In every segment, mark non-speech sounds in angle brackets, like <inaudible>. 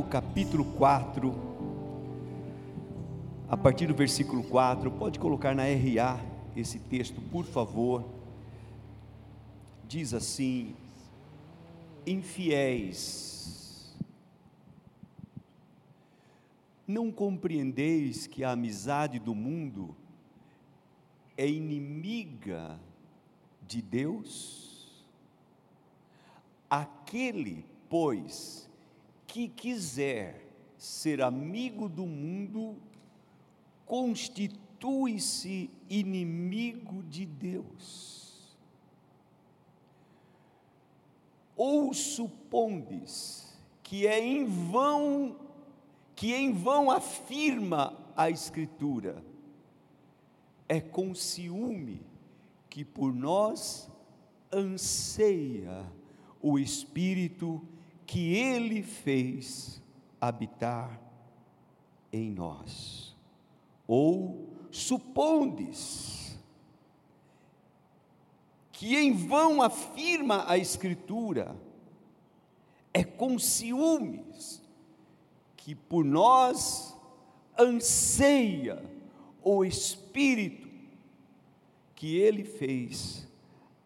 Tiago, capítulo 4, a partir do versículo 4, pode colocar na RA esse texto, por favor. Diz assim: Infiéis, não compreendeis que a amizade do mundo é inimiga de Deus? Aquele, pois, que quiser ser amigo do mundo, constitui-se inimigo de Deus. Ou supondes que é em vão, que em vão afirma a Escritura, é com ciúme que por nós anseia o Espírito que Ele fez habitar em nós. Ou supondes que em vão afirma a Escritura, é com ciúmes que por nós anseia o Espírito que Ele fez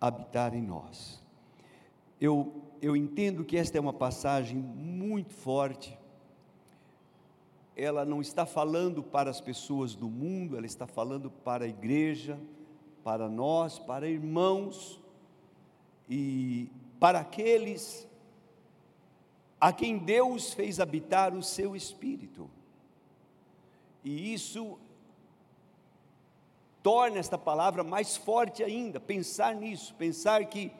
habitar em nós. Eu eu entendo que esta é uma passagem muito forte. Ela não está falando para as pessoas do mundo, ela está falando para a igreja, para nós, para irmãos e para aqueles a quem Deus fez habitar o seu espírito. E isso torna esta palavra mais forte ainda, pensar nisso, pensar que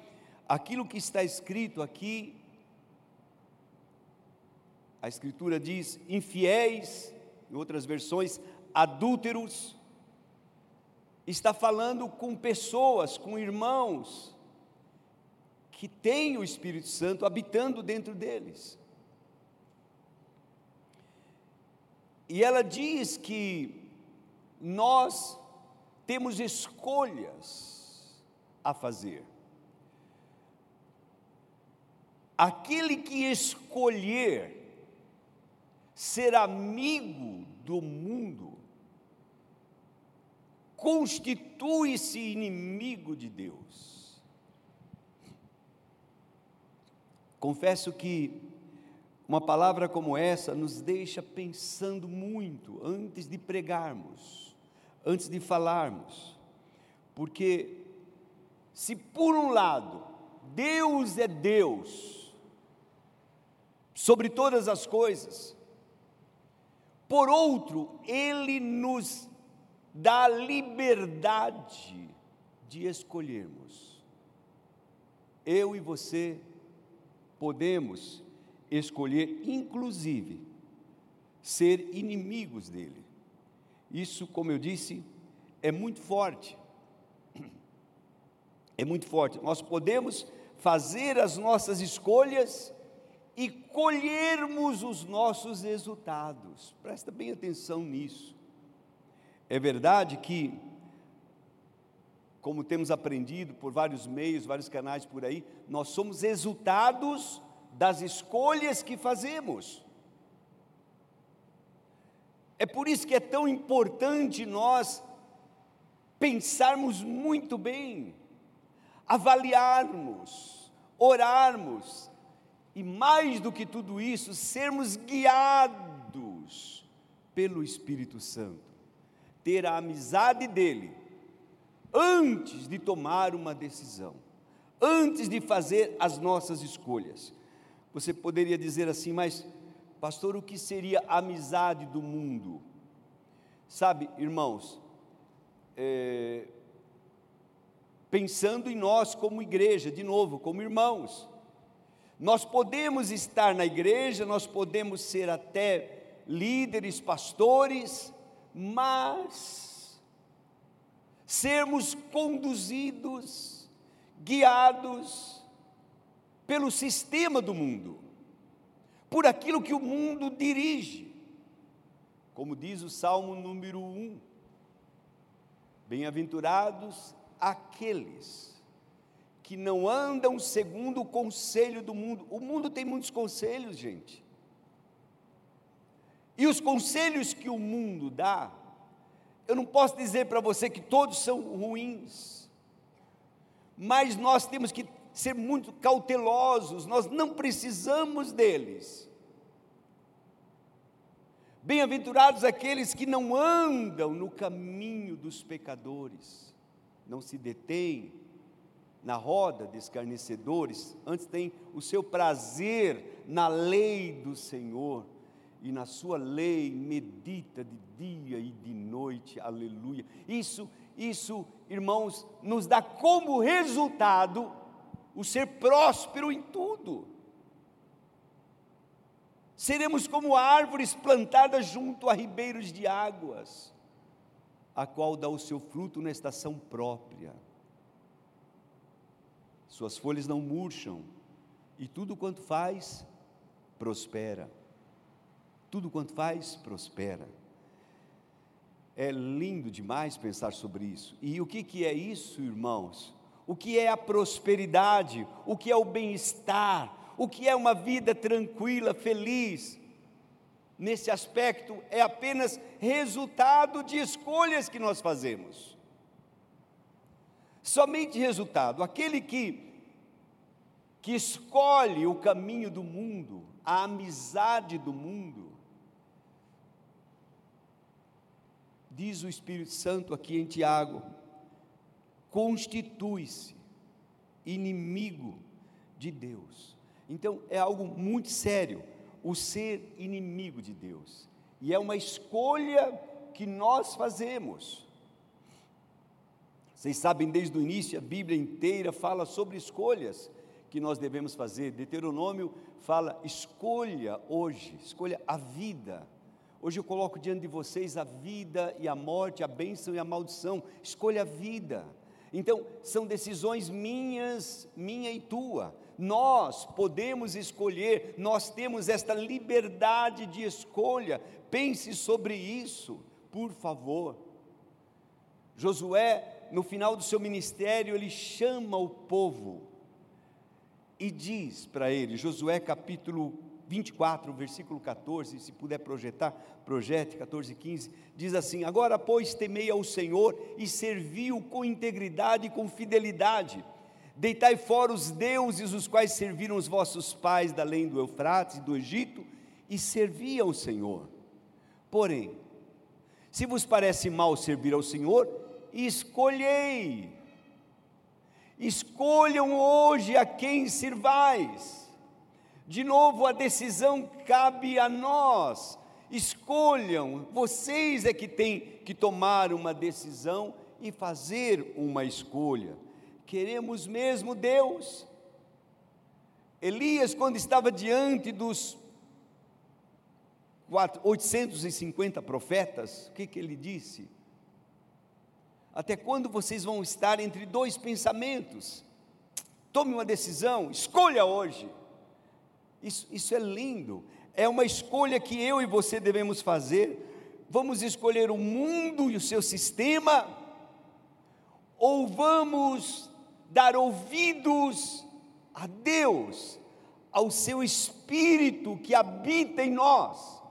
aquilo que está escrito aqui, a Escritura diz infiéis, em outras versões, adúlteros, está falando com pessoas, com irmãos, que têm o Espírito Santo habitando dentro deles. E ela diz que nós temos escolhas a fazer aquele que escolher ser amigo do mundo, constitui-se inimigo de Deus. Confesso que uma palavra como essa nos deixa pensando muito antes de pregarmos, antes de falarmos, porque se por um lado Deus é Deus, sobre todas as coisas. Por outro, Ele nos dá liberdade de escolhermos. Eu e você podemos escolher, inclusive, ser inimigos dele. Isso, como eu disse, é muito forte. É muito forte. Nós podemos fazer as nossas escolhas e colhermos os nossos resultados. Presta bem atenção nisso. É verdade que, como temos aprendido por vários meios, vários canais por aí, nós somos resultados das escolhas que fazemos. É por isso que é tão importante nós pensarmos muito bem, avaliarmos, orarmos, e mais do que tudo isso, sermos guiados pelo Espírito Santo, ter a amizade dele antes de tomar uma decisão, antes de fazer as nossas escolhas. Você poderia dizer assim, mas, pastor, o que seria a amizade do mundo? Sabe, irmãos, é, pensando em nós como igreja, de novo, como irmãos, nós podemos estar na igreja, nós podemos ser até líderes, pastores, mas sermos conduzidos, guiados pelo sistema do mundo, por aquilo que o mundo dirige. Como diz o Salmo número 1: Bem-aventurados aqueles que não andam segundo o conselho do mundo. O mundo tem muitos conselhos, gente. E os conselhos que o mundo dá, eu não posso dizer para você que todos são ruins, mas nós temos que ser muito cautelosos, nós não precisamos deles. Bem-aventurados aqueles que não andam no caminho dos pecadores, não se detêm na roda de escarnecedores, antes tem o seu prazer na lei do Senhor, e na sua lei medita de dia e de noite, aleluia. Isso, isso, irmãos, nos dá como resultado o ser próspero em tudo. Seremos como árvores plantadas junto a ribeiros de águas, a qual dá o seu fruto na estação própria. Suas folhas não murcham, e tudo quanto faz, prospera. Tudo quanto faz, prospera. É lindo demais pensar sobre isso. E o que, que é isso, irmãos? O que é a prosperidade? O que é o bem-estar? O que é uma vida tranquila, feliz? Nesse aspecto, é apenas resultado de escolhas que nós fazemos. Somente resultado. Aquele que, que escolhe o caminho do mundo, a amizade do mundo, diz o Espírito Santo aqui em Tiago, constitui-se inimigo de Deus. Então é algo muito sério o ser inimigo de Deus. E é uma escolha que nós fazemos. Vocês sabem, desde o início, a Bíblia inteira fala sobre escolhas que nós devemos fazer. Deuteronômio fala: escolha hoje, escolha a vida. Hoje eu coloco diante de vocês a vida e a morte, a bênção e a maldição. Escolha a vida. Então, são decisões minhas, minha e tua. Nós podemos escolher, nós temos esta liberdade de escolha. Pense sobre isso, por favor. Josué, no final do seu ministério, ele chama o povo e diz para ele, Josué capítulo 24, versículo 14, se puder projetar, projete 14 e 15, diz assim: Agora, pois, temei ao Senhor e serviu com integridade e com fidelidade. Deitai fora os deuses os quais serviram os vossos pais da além do Eufrates e do Egito, e servi ao Senhor. Porém, se vos parece mal servir ao Senhor, escolhei. Escolham hoje a quem servais de novo, a decisão cabe a nós. Escolham, vocês é que têm que tomar uma decisão e fazer uma escolha. Queremos mesmo Deus? Elias, quando estava diante dos 850 profetas, o que, que ele disse? Até quando vocês vão estar entre dois pensamentos? Tome uma decisão, escolha hoje. Isso, isso é lindo. É uma escolha que eu e você devemos fazer. Vamos escolher o mundo e o seu sistema, ou vamos dar ouvidos a Deus, ao seu Espírito que habita em nós.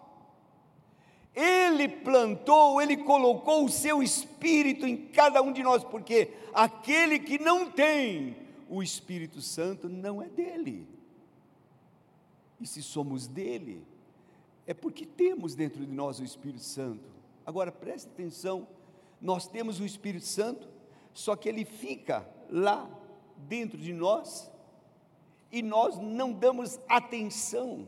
Ele plantou, ele colocou o seu Espírito em cada um de nós, porque aquele que não tem o Espírito Santo não é dele. E se somos dele, é porque temos dentro de nós o Espírito Santo. Agora preste atenção, nós temos o Espírito Santo, só que ele fica lá dentro de nós e nós não damos atenção,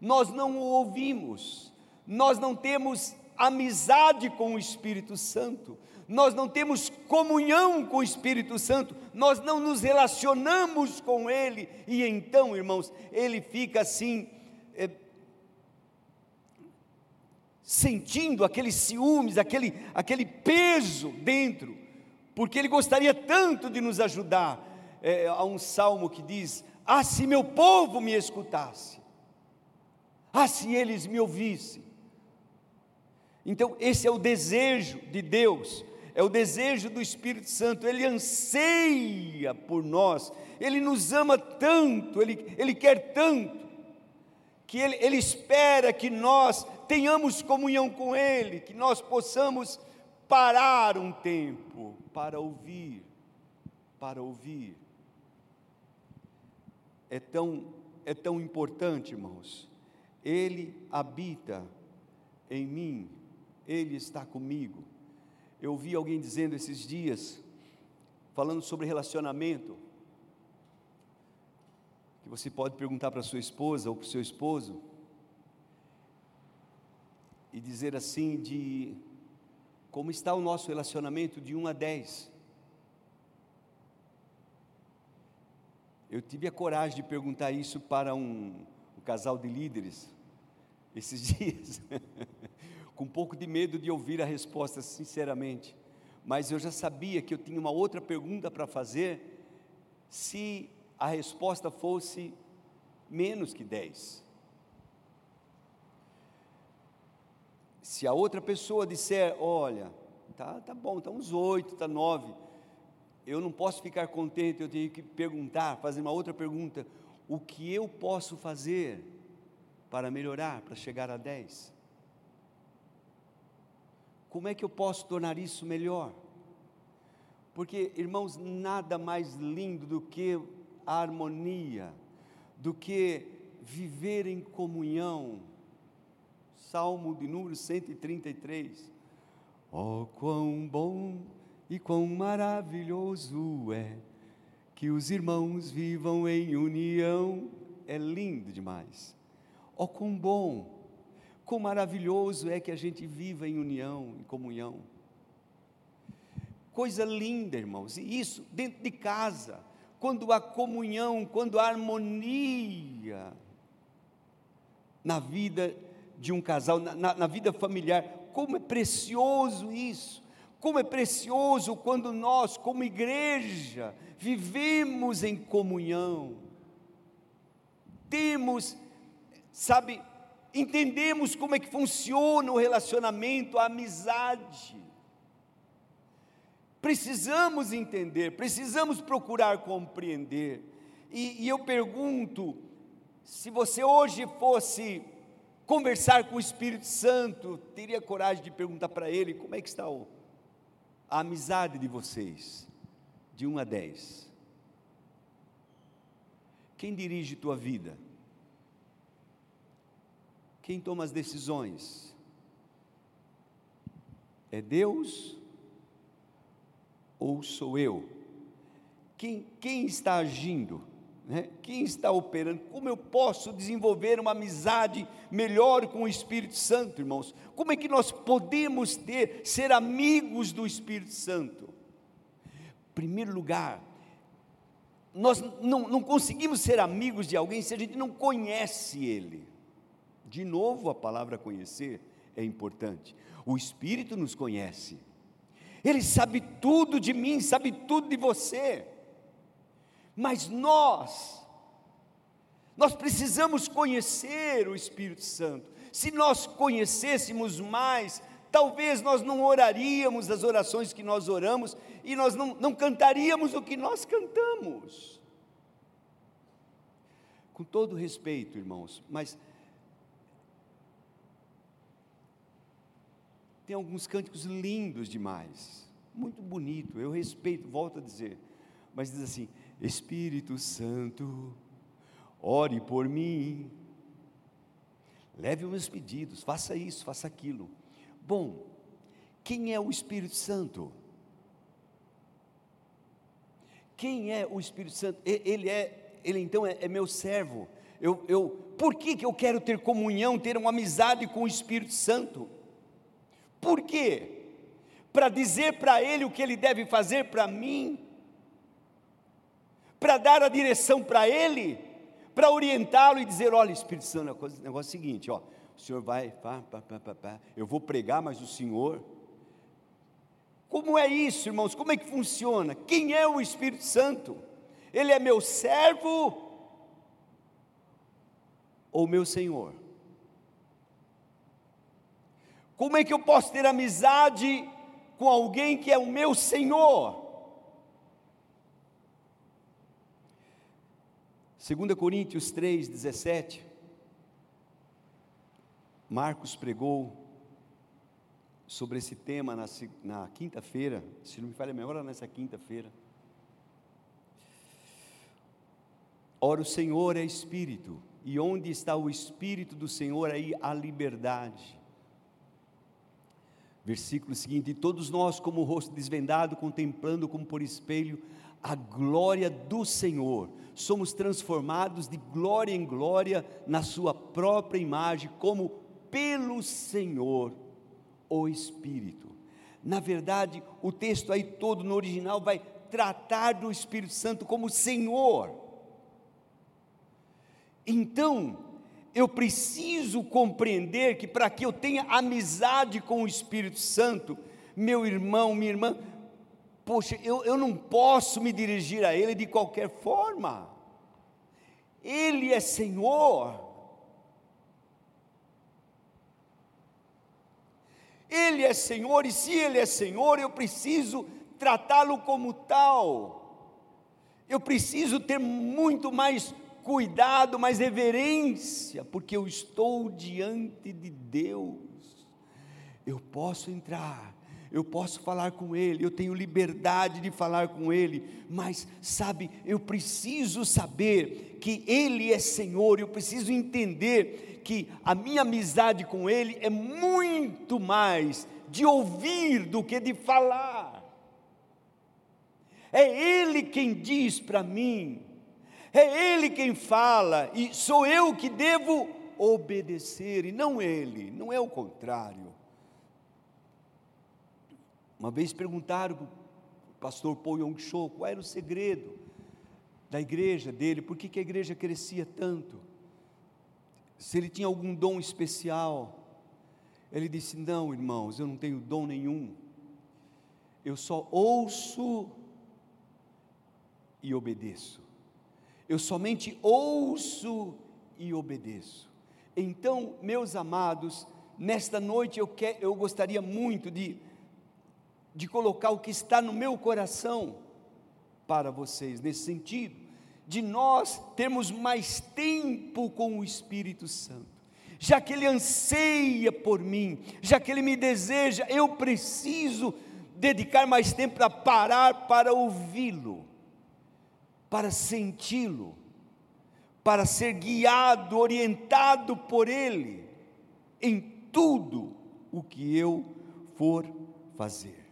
nós não o ouvimos, nós não temos amizade com o Espírito Santo, nós não temos comunhão com o Espírito Santo, nós não nos relacionamos com Ele, e então, irmãos, ele fica assim, é, sentindo aqueles ciúmes, aquele, aquele peso dentro, porque ele gostaria tanto de nos ajudar. É, há um salmo que diz: Ah, se meu povo me escutasse, ah, se eles me ouvissem. Então, esse é o desejo de Deus é o desejo do Espírito Santo, ele anseia por nós, ele nos ama tanto, ele, ele quer tanto, que ele, ele espera que nós tenhamos comunhão com Ele, que nós possamos parar um tempo para ouvir, para ouvir. É tão, é tão importante, irmãos. Ele habita em mim, Ele está comigo. Eu ouvi alguém dizendo esses dias, falando sobre relacionamento, que você pode perguntar para sua esposa ou para o seu esposo, e dizer assim de como está o nosso relacionamento de 1 a 10. Eu tive a coragem de perguntar isso para um, um casal de líderes esses <laughs> dias, com um pouco de medo de ouvir a resposta, sinceramente, mas eu já sabia que eu tinha uma outra pergunta para fazer se a resposta fosse menos que 10. Se a outra pessoa disser, olha, tá, tá bom, está uns 8, está 9, eu não posso ficar contente, eu tenho que perguntar, fazer uma outra pergunta: o que eu posso fazer para melhorar, para chegar a 10? Como é que eu posso tornar isso melhor? Porque, irmãos, nada mais lindo do que a harmonia, do que viver em comunhão. Salmo de número 133. Oh, quão bom e quão maravilhoso é que os irmãos vivam em união. É lindo demais. Oh, quão bom, quão maravilhoso é que a gente viva em união, em comunhão. Coisa linda, irmãos, e isso dentro de casa quando há comunhão, quando há harmonia na vida de um casal, na, na vida familiar. Como é precioso isso! Como é precioso quando nós, como igreja, vivemos em comunhão, temos, sabe, entendemos como é que funciona o relacionamento, a amizade. Precisamos entender, precisamos procurar compreender. E, e eu pergunto: se você hoje fosse conversar com o Espírito Santo, teria coragem de perguntar para ele como é que está o, a amizade de vocês, de 1 a 10? Quem dirige tua vida? Quem toma as decisões? É Deus ou sou eu? Quem, quem está agindo? Né? Quem está operando? Como eu posso desenvolver uma amizade melhor com o Espírito Santo, irmãos? Como é que nós podemos ter, ser amigos do Espírito Santo? Em primeiro lugar, nós não, não conseguimos ser amigos de alguém se a gente não conhece ele. De novo, a palavra conhecer é importante. O Espírito nos conhece. Ele sabe tudo de mim, sabe tudo de você. Mas nós, nós precisamos conhecer o Espírito Santo. Se nós conhecêssemos mais, talvez nós não oraríamos as orações que nós oramos e nós não, não cantaríamos o que nós cantamos. Com todo respeito, irmãos, mas Tem alguns cânticos lindos demais, muito bonito, eu respeito, volto a dizer, mas diz assim: Espírito Santo, ore por mim, leve os meus pedidos, faça isso, faça aquilo. Bom, quem é o Espírito Santo? Quem é o Espírito Santo? Ele é, ele então é, é meu servo. Eu, eu, por que, que eu quero ter comunhão, ter uma amizade com o Espírito Santo? Por quê? Para dizer para ele o que ele deve fazer para mim, para dar a direção para ele, para orientá-lo e dizer: olha, Espírito Santo, o negócio é o seguinte, ó, o senhor vai, pá, pá, pá, pá, eu vou pregar, mas o senhor. Como é isso, irmãos? Como é que funciona? Quem é o Espírito Santo? Ele é meu servo ou meu Senhor? Como é que eu posso ter amizade com alguém que é o meu Senhor? 2 Coríntios 3, 17. Marcos pregou sobre esse tema na, na quinta-feira, se não me falha a memória, nessa quinta-feira. Ora, o Senhor é Espírito, e onde está o Espírito do Senhor, aí a liberdade. Versículo seguinte: e todos nós, como o rosto desvendado, contemplando como por espelho a glória do Senhor, somos transformados de glória em glória na Sua própria imagem, como pelo Senhor, o Espírito. Na verdade, o texto aí todo no original vai tratar do Espírito Santo como Senhor. Então, eu preciso compreender que para que eu tenha amizade com o Espírito Santo, meu irmão, minha irmã, poxa, eu, eu não posso me dirigir a Ele de qualquer forma, Ele é Senhor, Ele é Senhor, e se Ele é Senhor, eu preciso tratá-lo como tal, eu preciso ter muito mais cuidado, mais reverência, porque eu estou diante de Deus. Eu posso entrar, eu posso falar com Ele, eu tenho liberdade de falar com Ele, mas sabe, eu preciso saber que Ele é Senhor, eu preciso entender que a minha amizade com Ele é muito mais de ouvir do que de falar. É Ele quem diz para mim, é Ele quem fala e sou eu que devo obedecer e não Ele, não é o contrário. Uma vez perguntaram para o pastor Paul Yong Cho qual era o segredo da igreja dele, por que, que a igreja crescia tanto, se ele tinha algum dom especial. Ele disse: Não, irmãos, eu não tenho dom nenhum, eu só ouço e obedeço eu somente ouço e obedeço. Então, meus amados, nesta noite eu, quer, eu gostaria muito de, de colocar o que está no meu coração para vocês, nesse sentido, de nós termos mais tempo com o Espírito Santo. Já que Ele anseia por mim, já que Ele me deseja, eu preciso dedicar mais tempo para parar para ouvi-lo para senti-lo, para ser guiado, orientado por Ele em tudo o que eu for fazer.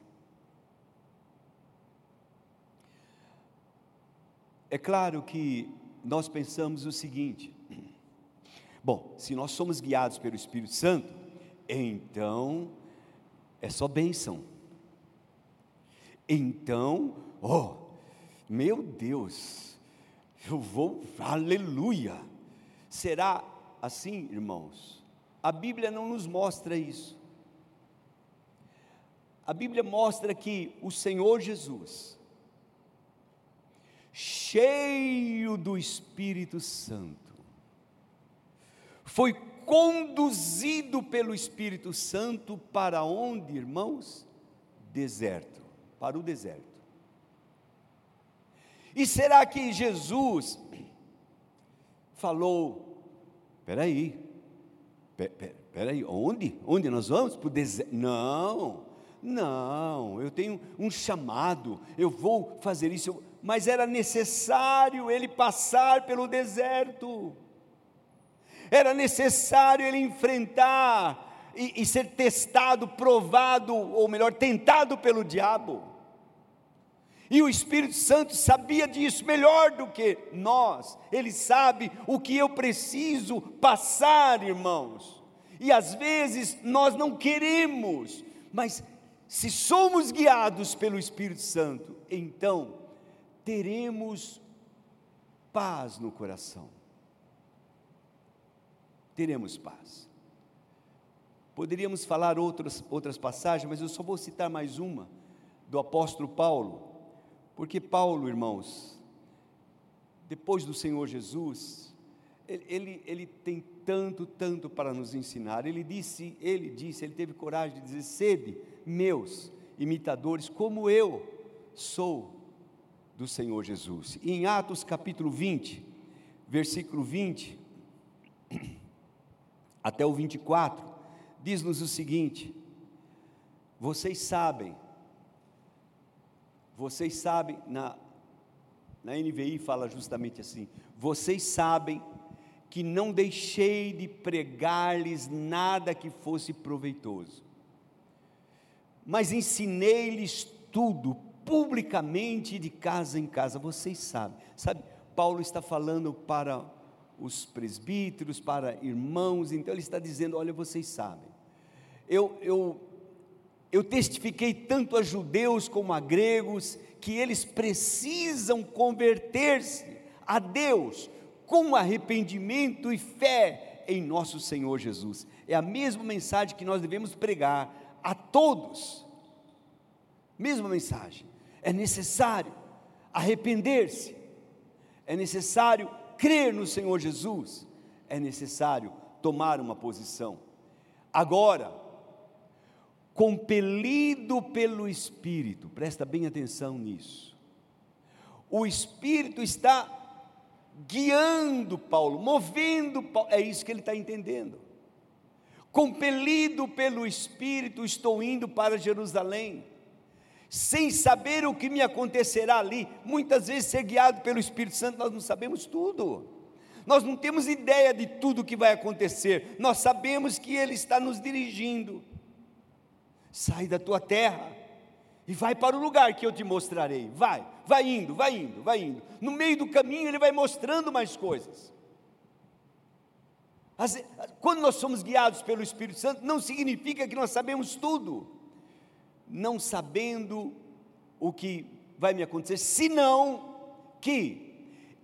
É claro que nós pensamos o seguinte: <clears throat> bom, se nós somos guiados pelo Espírito Santo, então é só bênção. Então, oh, meu Deus, eu vou, aleluia. Será assim, irmãos? A Bíblia não nos mostra isso. A Bíblia mostra que o Senhor Jesus, cheio do Espírito Santo, foi conduzido pelo Espírito Santo para onde, irmãos? Deserto, para o deserto. E será que Jesus falou, peraí, peraí, onde? Onde nós vamos? Para o deserto? Não, não, eu tenho um chamado, eu vou fazer isso, mas era necessário ele passar pelo deserto, era necessário ele enfrentar e, e ser testado, provado, ou melhor, tentado pelo diabo. E o Espírito Santo sabia disso melhor do que nós. Ele sabe o que eu preciso passar, irmãos. E às vezes nós não queremos, mas se somos guiados pelo Espírito Santo, então teremos paz no coração. Teremos paz. Poderíamos falar outras, outras passagens, mas eu só vou citar mais uma do apóstolo Paulo porque Paulo, irmãos, depois do Senhor Jesus, ele, ele, ele, tem tanto, tanto para nos ensinar. Ele disse, ele disse, ele teve coragem de dizer: sede meus imitadores, como eu sou do Senhor Jesus. E em Atos capítulo 20, versículo 20 até o 24, diz-nos o seguinte: vocês sabem, vocês sabem, na, na NVI fala justamente assim: vocês sabem que não deixei de pregar-lhes nada que fosse proveitoso, mas ensinei-lhes tudo publicamente de casa em casa. Vocês sabem, sabe? Paulo está falando para os presbíteros, para irmãos, então ele está dizendo: olha, vocês sabem, eu, eu, eu testifiquei tanto a judeus como a gregos que eles precisam converter-se a Deus com arrependimento e fé em nosso Senhor Jesus. É a mesma mensagem que nós devemos pregar a todos. Mesma mensagem. É necessário arrepender-se, é necessário crer no Senhor Jesus, é necessário tomar uma posição. Agora, compelido pelo Espírito, presta bem atenção nisso. O Espírito está guiando Paulo, movendo Paulo, é isso que ele está entendendo. Compelido pelo Espírito, estou indo para Jerusalém, sem saber o que me acontecerá ali. Muitas vezes, ser guiado pelo Espírito Santo, nós não sabemos tudo. Nós não temos ideia de tudo o que vai acontecer, nós sabemos que Ele está nos dirigindo. Sai da tua terra e vai para o lugar que eu te mostrarei. Vai, vai indo, vai indo, vai indo. No meio do caminho ele vai mostrando mais coisas. As, quando nós somos guiados pelo Espírito Santo, não significa que nós sabemos tudo. Não sabendo o que vai me acontecer, senão que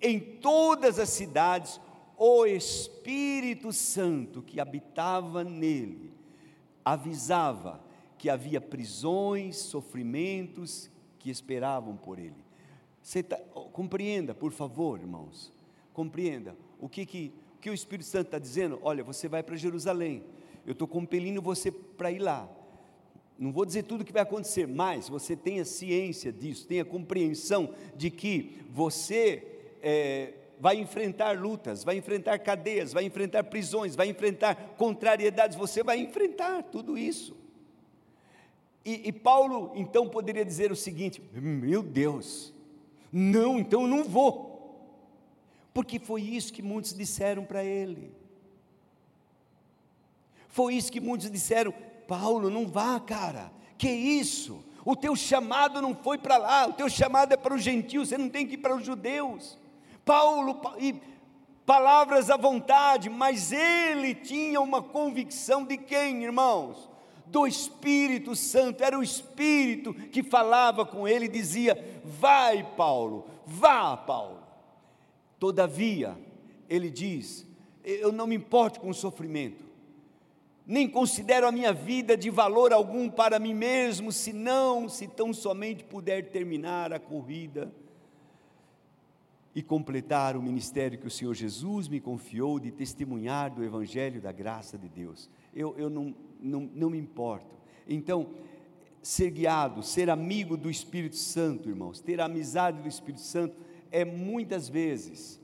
em todas as cidades o Espírito Santo que habitava nele avisava que havia prisões, sofrimentos que esperavam por ele. Tá, compreenda, por favor, irmãos, compreenda o que, que, o que o Espírito Santo está dizendo. Olha, você vai para Jerusalém, eu estou compelindo você para ir lá. Não vou dizer tudo o que vai acontecer, mas você tenha ciência disso, tenha compreensão de que você é, vai enfrentar lutas, vai enfrentar cadeias, vai enfrentar prisões, vai enfrentar contrariedades, você vai enfrentar tudo isso. E, e, Paulo então poderia dizer o seguinte: meu Deus, não, então eu não vou, porque foi isso que muitos disseram para ele. Foi isso que muitos disseram: Paulo, não vá, cara, que isso? O teu chamado não foi para lá, o teu chamado é para os gentios, você não tem que ir para os judeus. Paulo, e palavras à vontade, mas ele tinha uma convicção de quem, irmãos? Do Espírito Santo, era o Espírito que falava com ele e dizia: Vai, Paulo, vá, Paulo. Todavia, ele diz: Eu não me importo com o sofrimento, nem considero a minha vida de valor algum para mim mesmo, senão se tão somente puder terminar a corrida e completar o ministério que o Senhor Jesus me confiou de testemunhar do Evangelho da graça de Deus. Eu, eu não, não, não me importo. Então, ser guiado, ser amigo do Espírito Santo, irmãos, ter amizade do Espírito Santo, é muitas vezes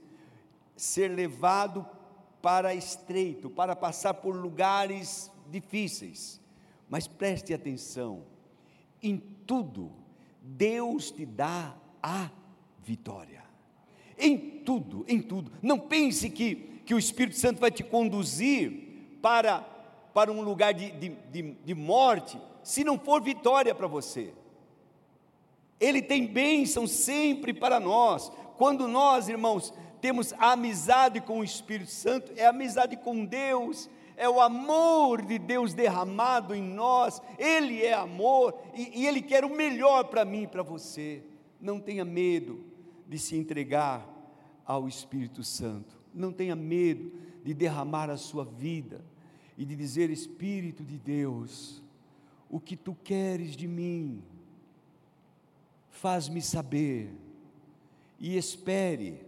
ser levado para estreito, para passar por lugares difíceis. Mas preste atenção, em tudo, Deus te dá a vitória. Em tudo, em tudo. Não pense que, que o Espírito Santo vai te conduzir para para um lugar de, de, de, de morte, se não for vitória para você. Ele tem bênção sempre para nós. Quando nós, irmãos, temos amizade com o Espírito Santo, é amizade com Deus, é o amor de Deus derramado em nós, Ele é amor e, e Ele quer o melhor para mim e para você. Não tenha medo de se entregar ao Espírito Santo, não tenha medo de derramar a sua vida e de dizer: Espírito de Deus, o que tu queres de mim, faz-me saber, e espere,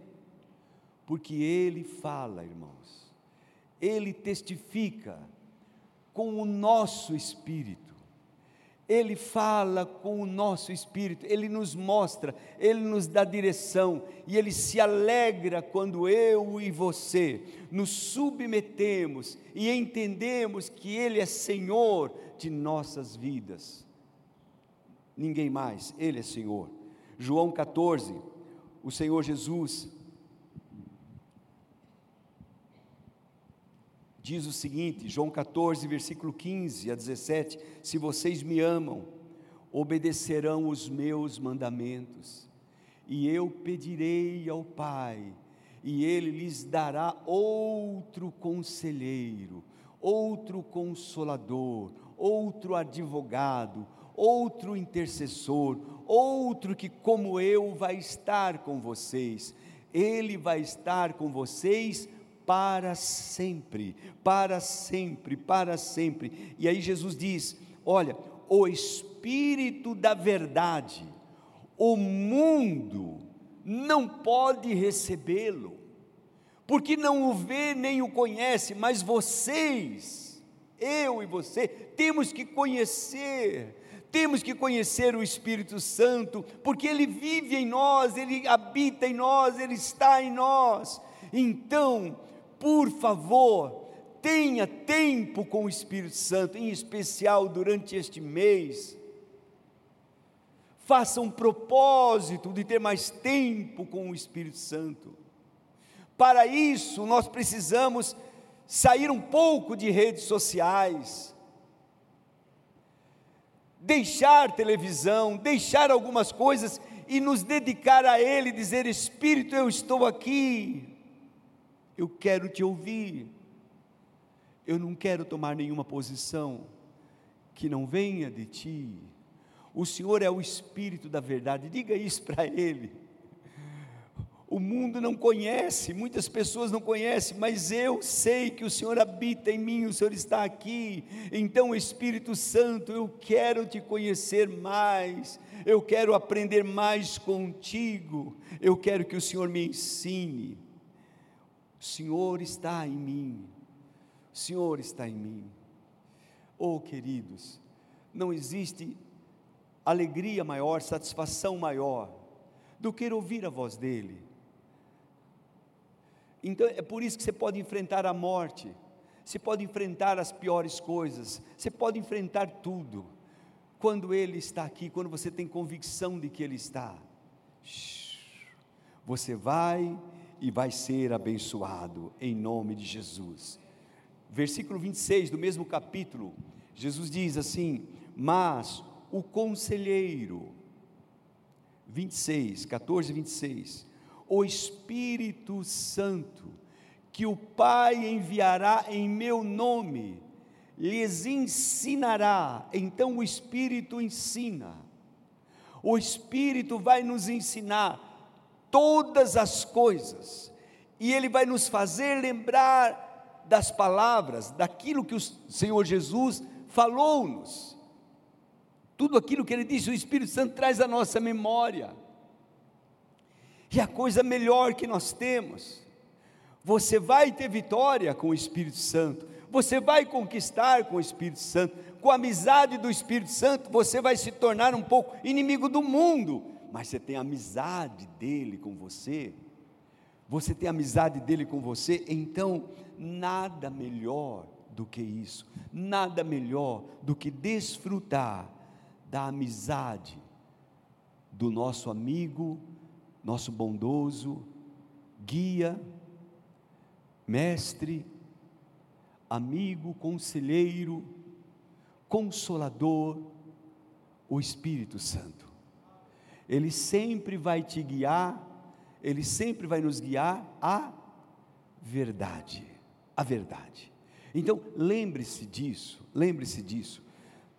porque Ele fala, irmãos, Ele testifica com o nosso espírito, Ele fala com o nosso espírito, ele nos mostra, ele nos dá direção e ele se alegra quando eu e você nos submetemos e entendemos que ele é Senhor de nossas vidas. Ninguém mais, ele é Senhor. João 14, o Senhor Jesus diz o seguinte, João 14, versículo 15 a 17: Se vocês me amam, obedecerão os meus mandamentos, e eu pedirei ao Pai, e ele lhes dará outro conselheiro, outro consolador, outro advogado, outro intercessor, outro que, como eu, vai estar com vocês. Ele vai estar com vocês para sempre, para sempre, para sempre. E aí Jesus diz: Olha, o Espírito da Verdade, o mundo não pode recebê-lo, porque não o vê nem o conhece, mas vocês, eu e você, temos que conhecer, temos que conhecer o Espírito Santo, porque ele vive em nós, ele habita em nós, ele está em nós. Então, por favor, tenha tempo com o Espírito Santo, em especial durante este mês. Faça um propósito de ter mais tempo com o Espírito Santo. Para isso, nós precisamos sair um pouco de redes sociais, deixar televisão, deixar algumas coisas e nos dedicar a Ele, dizer: Espírito, eu estou aqui, eu quero te ouvir. Eu não quero tomar nenhuma posição que não venha de ti. O Senhor é o Espírito da verdade, diga isso para Ele. O mundo não conhece, muitas pessoas não conhecem, mas eu sei que o Senhor habita em mim, o Senhor está aqui. Então, Espírito Santo, eu quero te conhecer mais, eu quero aprender mais contigo, eu quero que o Senhor me ensine. O Senhor está em mim. O Senhor está em mim. Oh, queridos, não existe alegria maior, satisfação maior do que ouvir a voz dEle. Então é por isso que você pode enfrentar a morte, você pode enfrentar as piores coisas, você pode enfrentar tudo, quando Ele está aqui, quando você tem convicção de que Ele está. Você vai e vai ser abençoado em nome de Jesus. Versículo 26 do mesmo capítulo, Jesus diz assim: Mas o conselheiro, 26, 14, 26, o Espírito Santo, que o Pai enviará em meu nome, lhes ensinará. Então o Espírito ensina. O Espírito vai nos ensinar todas as coisas, e Ele vai nos fazer lembrar das palavras, daquilo que o Senhor Jesus falou-nos. Tudo aquilo que Ele disse, o Espírito Santo traz à nossa memória. E a coisa melhor que nós temos, você vai ter vitória com o Espírito Santo, você vai conquistar com o Espírito Santo, com a amizade do Espírito Santo, você vai se tornar um pouco inimigo do mundo, mas você tem amizade dele com você, você tem amizade dele com você, então nada melhor do que isso, nada melhor do que desfrutar da amizade do nosso amigo, nosso bondoso, guia, mestre, amigo, conselheiro, consolador, o Espírito Santo. Ele sempre vai te guiar, Ele sempre vai nos guiar à verdade, a verdade. Então, lembre-se disso, lembre-se disso.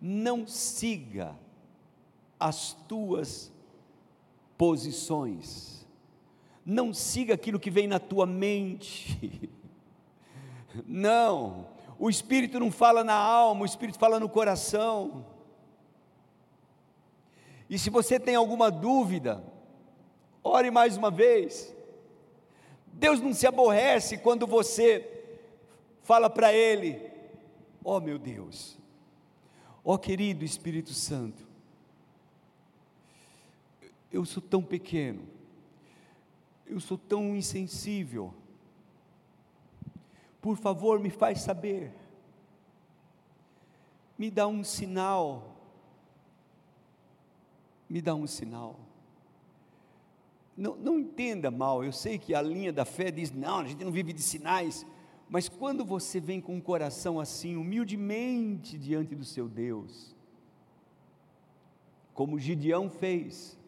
Não siga as tuas posições, não siga aquilo que vem na tua mente. <laughs> Não, o Espírito não fala na alma, o Espírito fala no coração. E se você tem alguma dúvida, ore mais uma vez. Deus não se aborrece quando você fala para Ele: Ó oh, meu Deus, Ó oh, querido Espírito Santo, eu sou tão pequeno, eu sou tão insensível. Por favor, me faz saber. Me dá um sinal. Me dá um sinal. Não, não entenda mal, eu sei que a linha da fé diz: não, a gente não vive de sinais. Mas quando você vem com um coração assim, humildemente diante do seu Deus, como Gideão fez,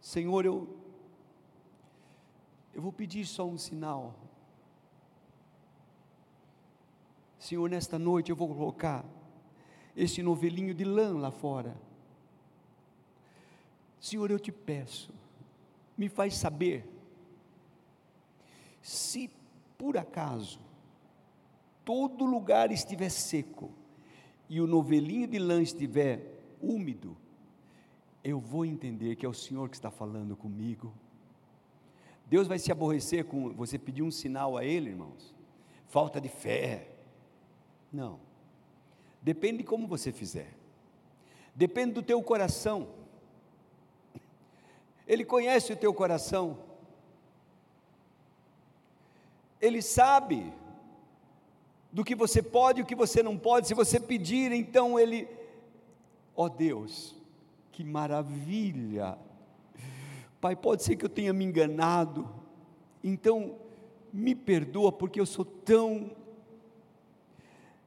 Senhor, eu, eu vou pedir só um sinal. Senhor, nesta noite eu vou colocar esse novelinho de lã lá fora. Senhor, eu te peço, me faz saber se por acaso todo lugar estiver seco e o novelinho de lã estiver úmido, eu vou entender que é o Senhor que está falando comigo. Deus vai se aborrecer com você pedir um sinal a Ele, irmãos? Falta de fé. Não. Depende de como você fizer. Depende do teu coração. Ele conhece o teu coração. Ele sabe do que você pode e o que você não pode. Se você pedir, então ele, ó oh Deus, que maravilha. Pai, pode ser que eu tenha me enganado. Então, me perdoa porque eu sou tão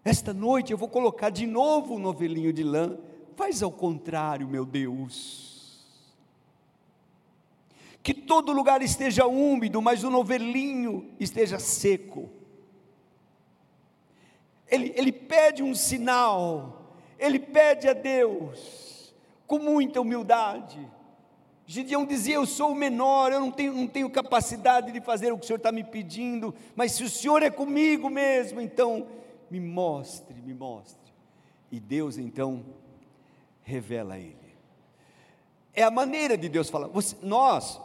esta noite eu vou colocar de novo o novelinho de lã. Faz ao contrário, meu Deus que todo lugar esteja úmido, mas o novelinho esteja seco. Ele, ele pede um sinal, ele pede a Deus, com muita humildade. Gideão dizia: Eu sou o menor, eu não tenho, não tenho capacidade de fazer o que o Senhor está me pedindo, mas se o Senhor é comigo mesmo, então me mostre, me mostre. E Deus então revela a ele. É a maneira de Deus falar. Você, nós,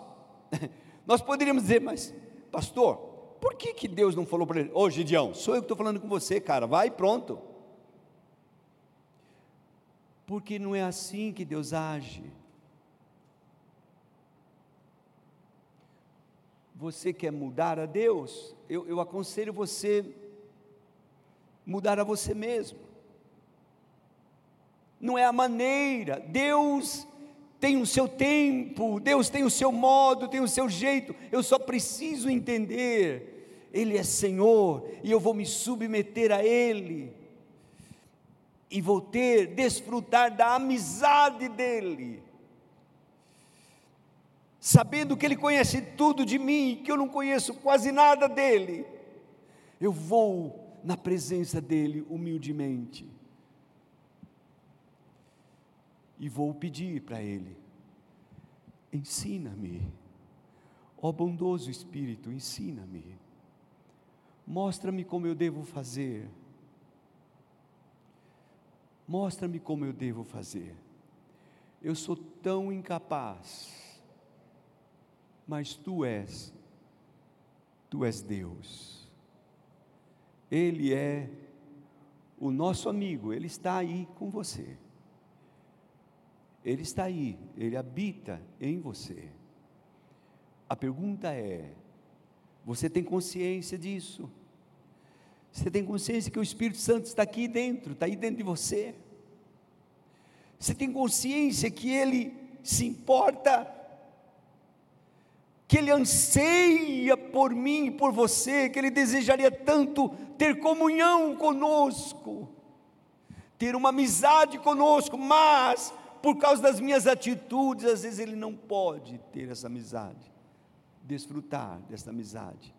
<laughs> Nós poderíamos dizer, mas, pastor, por que, que Deus não falou para ele, ô Gideão, sou eu que estou falando com você, cara, vai pronto. Porque não é assim que Deus age. Você quer mudar a Deus? Eu, eu aconselho você mudar a você mesmo. Não é a maneira. Deus tem o seu tempo, Deus tem o seu modo, tem o seu jeito, eu só preciso entender, Ele é Senhor e eu vou me submeter a Ele, e vou ter, desfrutar da amizade dEle, sabendo que Ele conhece tudo de mim, que eu não conheço quase nada dEle, eu vou na presença dEle humildemente e vou pedir para Ele: ensina-me, ó bondoso Espírito, ensina-me, mostra-me como eu devo fazer, mostra-me como eu devo fazer. Eu sou tão incapaz, mas Tu és, Tu és Deus. Ele é o nosso amigo, Ele está aí com você. Ele está aí, ele habita em você. A pergunta é: você tem consciência disso? Você tem consciência que o Espírito Santo está aqui dentro, está aí dentro de você? Você tem consciência que ele se importa, que ele anseia por mim e por você, que ele desejaria tanto ter comunhão conosco, ter uma amizade conosco, mas por causa das minhas atitudes, às vezes ele não pode ter essa amizade, desfrutar dessa amizade.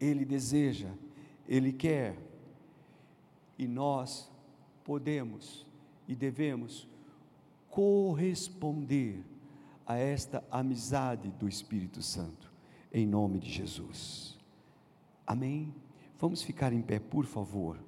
Ele deseja, ele quer, e nós podemos e devemos corresponder a esta amizade do Espírito Santo, em nome de Jesus. Amém? Vamos ficar em pé, por favor.